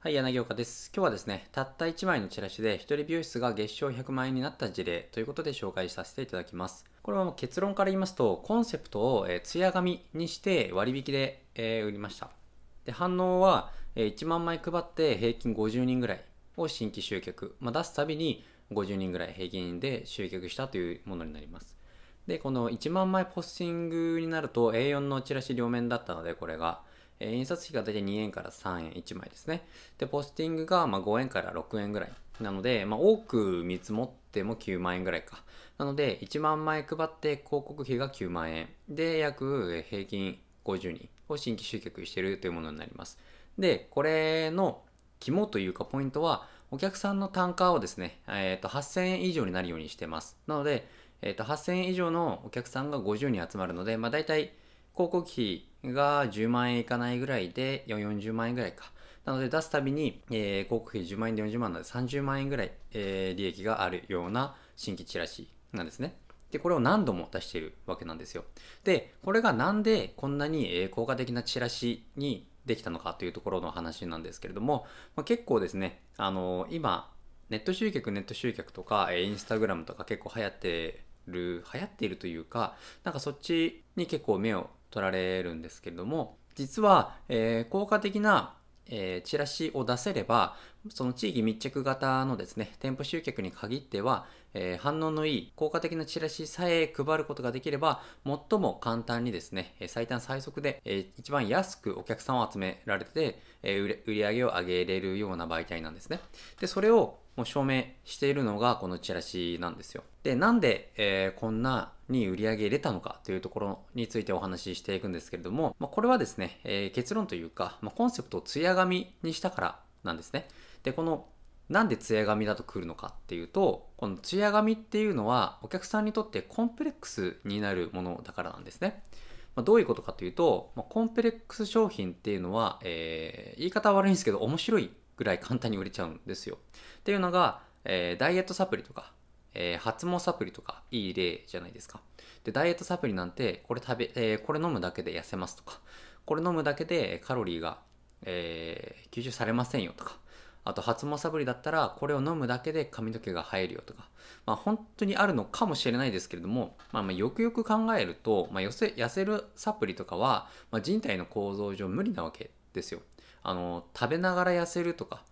はい、柳岡です。今日はですね、たった1枚のチラシで一人美容室が月賞100万円になった事例ということで紹介させていただきます。これはもう結論から言いますと、コンセプトを、えー、ツヤ紙にして割引で、えー売りました。で、反応は、えー1万枚配って平均50人ぐらいを新規集客、まあ、出すたびに50人ぐらい平均で集客したというものになります。で、この1万枚ポスティングになると A4 のチラシ両面だったので、これが、えー印刷費が大体2円から3円1枚ですね。で、ポスティングがまあ5円から6円ぐらい。なので、まあ、多く見積もっても9万円ぐらいか。なので、1万枚配って広告費が9万円。で、約平均50人を新規集客しているというものになります。で、これの肝というかポイントは、お客さんの単価をですね、えー、と8000円以上になるようにしてます。なので、えー、と8000円以上のお客さんが50人集まるので、まあ、大体広告費が10万円いかないぐらいで、40万円ぐらいか。なので出すたびに、えー広告費10万円で40万なので30万円ぐらい、えー利益があるような新規チラシなんですね。で、これを何度も出しているわけなんですよ。で、これがなんでこんなにえー効果的なチラシにできたのかというところの話なんですけれども、まあ、結構ですね、あのー今、ネット集客、ネット集客とか、えーインスタグラムとか結構流行ってる、流行っているというか、なんかそっちに結構目を取られるんですけれども、実は、えー効果的な、えーチラシを出せれば、その地域密着型のですね、店舗集客に限っては、えー反応のいい効果的なチラシさえ配ることができれば、最も簡単にですね、最短最速で、えー一番安くお客さんを集められて、えー売れ売り上げを上げれるような媒体なんですね。で、それをもう証明しているのがこのチラシなんですよ。で、なんで、えーこんなに売り上げれたのかというところについてお話ししていくんですけれども、まあ、これはですね、えー結論というか、まあ、コンセプトをツヤ紙にしたからなんですね。で、このなんでツヤ紙だと来るのかっていうと、このツヤ紙っていうのはお客さんにとってコンプレックスになるものだからなんですね。ま、どういうことかというと、ま、コンプレックス商品っていうのは、えー言い方は悪いんですけど面白いぐらい簡単に売れちゃうんですよ。っていうのが、えーダイエットサプリとか、えー発毛サプリとかいい例じゃないですか。で、ダイエットサプリなんてこれ食べ、えーこれ飲むだけで痩せますとか、これ飲むだけでカロリーが、えー吸収されませんよとか、あと発毛サプリだったらこれを飲むだけで髪の毛が生えるよとか、まあ本当にあるのかもしれないですけれども、まあまあよくよく考えると、まあ、痩せ痩せるサプリとかは、まあ、人体の構造上無理なわけですよ。あの、食べながら痩せるとか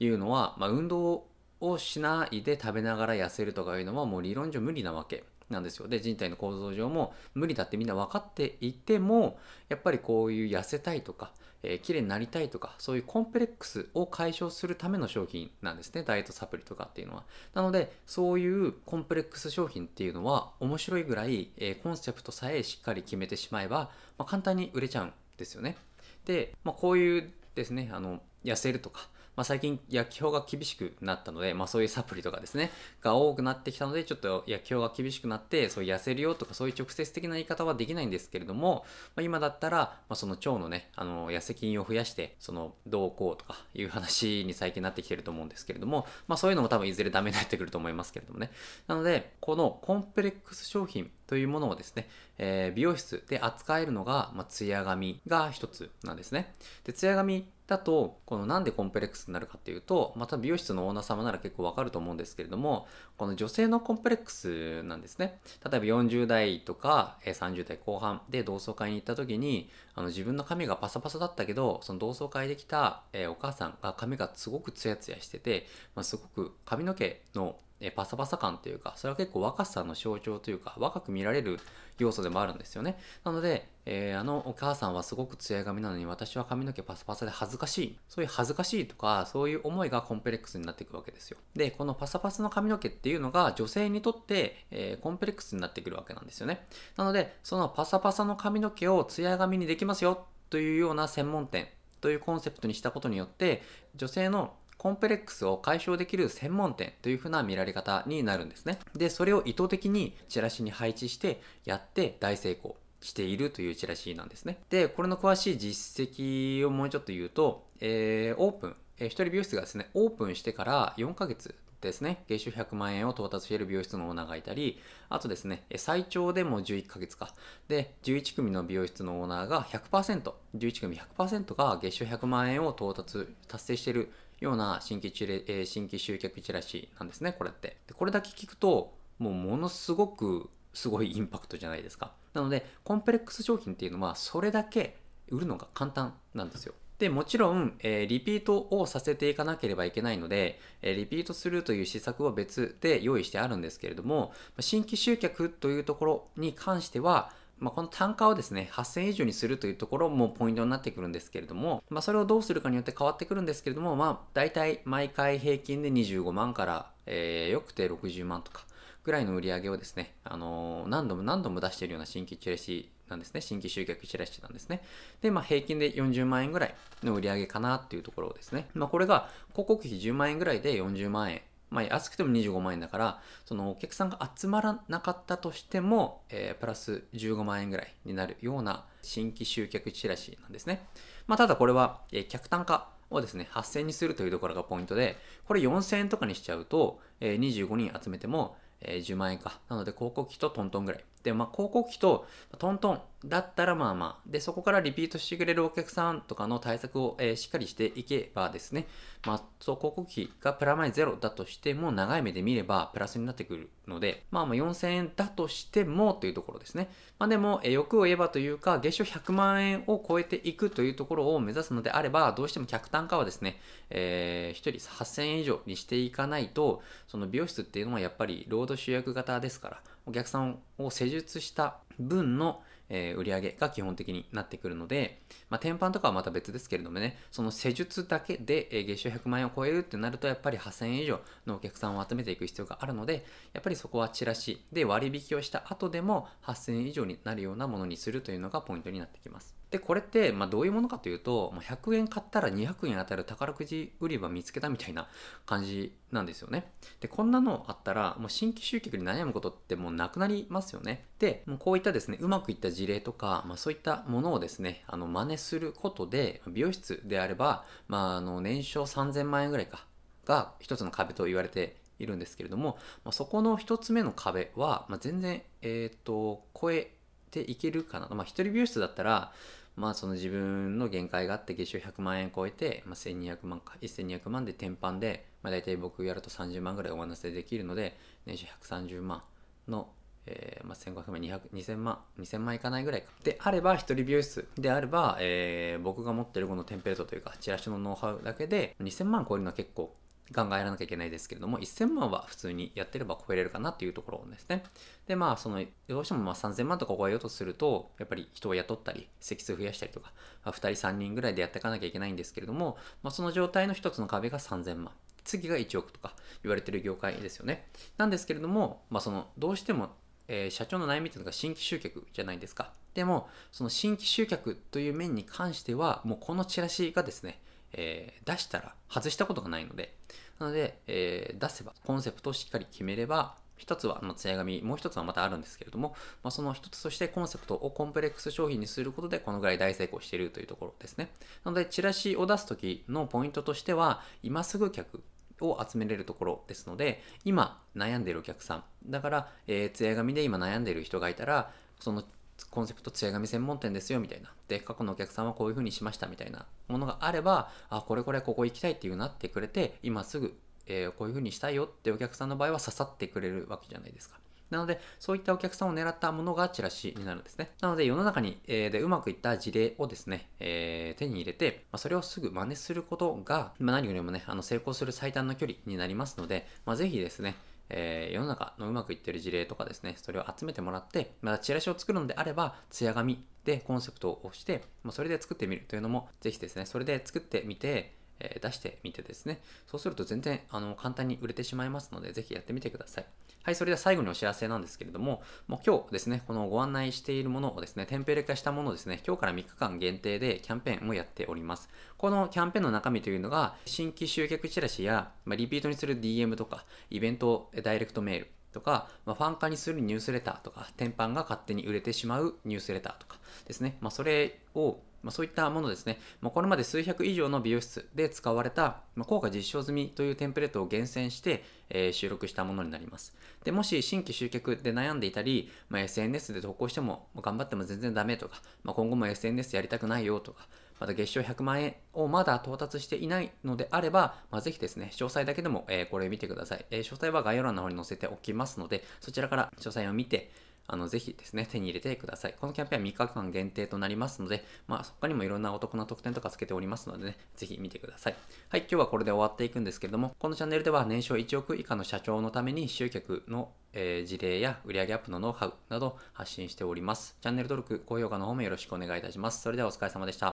いうのは、まあ運動をしないで食べながら痩せるとかいうのはもう理論上無理なわけなんですよ。で、人体の構造上も無理だってみんな分かっていても、やっぱりこういう痩せたいとか、えー綺麗になりたいとか、そういうコンプレックスを解消するための商品なんですね。ダイエットサプリとかっていうのは。なので、そういうコンプレックス商品っていうのは面白いぐらい、えーコンセプトさえしっかり決めてしまえば、まあ、簡単に売れちゃうんですよね。で、まあ、こういうですね、あの、痩せるとか、まあ、最近薬機法が厳しくなったので、まあ、そういうサプリとかですね、が多くなってきたので、ちょっと薬機法が厳しくなって、そういう痩せるよとか、そういう直接的な言い方はできないんですけれども、まあ、今だったら、まあ、その腸のね、あの、痩せ菌を増やして、その、どうこうとかいう話に最近なってきてると思うんですけれども、まあ、そういうのも多分いずれダメになってくると思いますけれどもね。なので、このコンプレックス商品というものをですね、えー美容室で扱えるのが、まあ、ツヤ髪が一つなんですね。で、ツヤ髪だと、このなんでコンプレックスになるかっていうと、また美容室のオーナー様なら結構わかると思うんですけれども、この女性のコンプレックスなんですね。例えば40代とか30代後半で同窓会に行った時に、あの自分の髪がパサパサだったけど、その同窓会で来た、お母さんが髪がすごくツヤツヤしてて、まあ、すごく髪の毛のえパサパサ感というか、それは結構若さの象徴というか、若く見られる要素でもあるんですよね。なので、えーあのお母さんはすごく艶髪なのに私は髪の毛パサパサで恥ずかしい。そういう恥ずかしいとか、そういう思いがコンプレックスになっていくわけですよ。で、このパサパサの髪の毛っていうのが女性にとって、えーコンプレックスになってくるわけなんですよね。なので、そのパサパサの髪の毛を艶髪にできますよというような専門店というコンセプトにしたことによって、女性のコンプレックスを解消できる専門店というふうな見られ方になるんですね。で、それを意図的にチラシに配置してやって大成功しているというチラシなんですね。で、これの詳しい実績をもうちょっと言うと、えーオープン、えー一人美容室がですね、オープンしてから4ヶ月ですね、月収100万円を到達している美容室のオーナーがいたり、あとですね、最長でも11ヶ月か。で、11組の美容室のオーナーが100%、11組100%が月収100万円を到達、達成しているような新規チ、新規集客チラシなんですね、これって。でこれだけ聞くと、もうものすごくすごいインパクトじゃないですか。なので、コンプレックス商品っていうのは、それだけ売るのが簡単なんですよ。で、もちろん、えー、リピートをさせていかなければいけないので、えー、リピートするという施策は別で用意してあるんですけれども、新規集客というところに関しては、まあ、この単価をですね、8000以上にするというところもポイントになってくるんですけれども、まあ、それをどうするかによって変わってくるんですけれども、まあ、大体毎回平均で25万から、えー、よくて60万とかぐらいの売り上げをですね、あのー、何度も何度も出しているような新規チラシなんですね。新規集客チラシなんですね。で、まあ、平均で40万円ぐらいの売り上げかなっていうところですね。まあ、これが広告費10万円ぐらいで40万円。まあ、安くても25万円だから、そのお客さんが集まらなかったとしても、えー、プラス15万円ぐらいになるような新規集客チラシなんですね。まあ、ただこれは、えー、客単価をですね、8000にするというところがポイントで、これ4000円とかにしちゃうと、えー、25人集めても、えー、10万円か。なので広告費とトントンぐらい。で、まあ、広告費とトントンだったらまあまあ、で、そこからリピートしてくれるお客さんとかの対策を、えー、しっかりしていけばですね、まあ、そう広告費がプラマイゼロだとしても、長い目で見ればプラスになってくるので、まあまあ4000円だとしてもというところですね。まあでも、えー、欲を言えばというか、月賞100万円を超えていくというところを目指すのであれば、どうしても客単価はですね、えー、1人8000円以上にしていかないと、その美容室っていうのはやっぱりロード集約型ですから、お客さんを施術した分のえー、売上が基本的になってくるので、まあ、天板とかはまた別ですけれどもね、その施術だけで、え、月収100万円を超えるってなると、やっぱり8000円以上のお客さんを集めていく必要があるので、やっぱりそこはチラシで割引をした後でも8000円以上になるようなものにするというのがポイントになってきます。で、これって、まあ、どういうものかというと、まあ、100円買ったら200円当たる宝くじ売り場見つけたみたいな感じなんですよね。で、こんなのあったら、もう新規集客に悩むことってもうなくなりますよね。で、もうこういったですね、うまくいった事例とか、まあ、そういったものをですね、あの、真似することで、美容室であれば、まあ、あの、年商3000万円ぐらいか、が一つの壁と言われているんですけれども、まあ、そこの一つ目の壁は、まあ、全然、えっ、ー、と、超えていけるかな。まあ、一人美容室だったら、まあその自分の限界があって月収100万円超えて、まあ、1200万か1200万で天板で、まあ、大体僕やると30万ぐらいお話せできるので年収130万の、えーまあ、1500万200 2000万2000万いかないぐらいか。であれば一人美容室であれば、えー、僕が持ってるこのテンプレートというかチラシのノウハウだけで2000万超えるのは結構ガンガンやらなきゃいけないですけれども、1000万は普通にやってれば超えれるかなっていうところですね。で、まあ、その、どうしてもまあ3000万とか超えようとすると、やっぱり人を雇ったり、席数増やしたりとか、まあ、2人3人ぐらいでやっていかなきゃいけないんですけれども、まあ、その状態の一つの壁が3000万。次が1億とか言われてる業界ですよね。なんですけれども、まあ、その、どうしても、えー、社長の悩みっていうのが新規集客じゃないですか。でも、その新規集客という面に関しては、もうこのチラシがですね、えー、出したら外したことがないので、なので、えー、出せば、コンセプトをしっかり決めれば、一つは、あの、艶紙、もう一つはまたあるんですけれども、まあ、その一つとしてコンセプトをコンプレックス商品にすることで、このぐらい大成功しているというところですね。なので、チラシを出すときのポイントとしては、今すぐ客を集めれるところですので、今悩んでいるお客さん、だから、えー、艶紙で今悩んでいる人がいたら、そのコンセプト艶紙専門店ですよみたいな。で、過去のお客さんはこういう風にしましたみたいなものがあれば、あ、これこれここ行きたいっていうなってくれて、今すぐ、えー、こういう風にしたいよってお客さんの場合は刺さってくれるわけじゃないですか。なので、そういったお客さんを狙ったものがチラシになるんですね。なので、世の中に、えー、でうまくいった事例をですね、えー、手に入れて、まあ、それをすぐ真似することが、まあ、何よりもね、あの成功する最短の距離になりますので、まあ、ぜひですね、えー、世の中のうまくいってる事例とかですね、それを集めてもらって、またチラシを作るのであれば、ツヤ紙でコンセプトをして、まあ、それで作ってみるというのも、ぜひですね、それで作ってみて、え、出してみてですね、そうすると全然あの簡単に売れてしまいますので、ぜひやってみてください。はい、それでは最後にお知らせなんですけれども、もう今日ですね、このご案内しているものをですね、テンペレ化したものをですね、今日から3日間限定でキャンペーンをやっております。このキャンペーンの中身というのが、新規集客チラシや、ま、リピートにする DM とか、イベントダイレクトメール、とか、まあ、ファン化にするニュースレターとか、天板が勝手に売れてしまうニュースレターとかですね。まあ、それをまあ、そういったものですね、まあ、これまで数百以上の美容室で使われた、まあ、効果実証済みというテンプレートを厳選して、えー、収録したものになります。で、もし新規集客で悩んでいたり、まあ、SNS で投稿してもま頑張っても全然ダメとか、まあ、今後も SNS やりたくないよとか、また月賞100万円をまだ到達していないのであれば、まあ、ぜひですね、詳細だけでも、えー、これ見てください、えー、詳細は概要欄の方に載せておきますので、そちらから詳細を見て、あの、ぜひですね、手に入れてください。このキャンペーンは3日間限定となりますので、まあ、他にもいろんなお得な特典とかつけておりますのでね、ぜひ見てください。はい、今日はこれで終わっていくんですけれども、このチャンネルでは年商1億以下の社長のために集客の、えー、事例や売上アップのノウハウなど発信しております。チャンネル登録、高評価の方もよろしくお願いいたします。それではお疲れ様でした。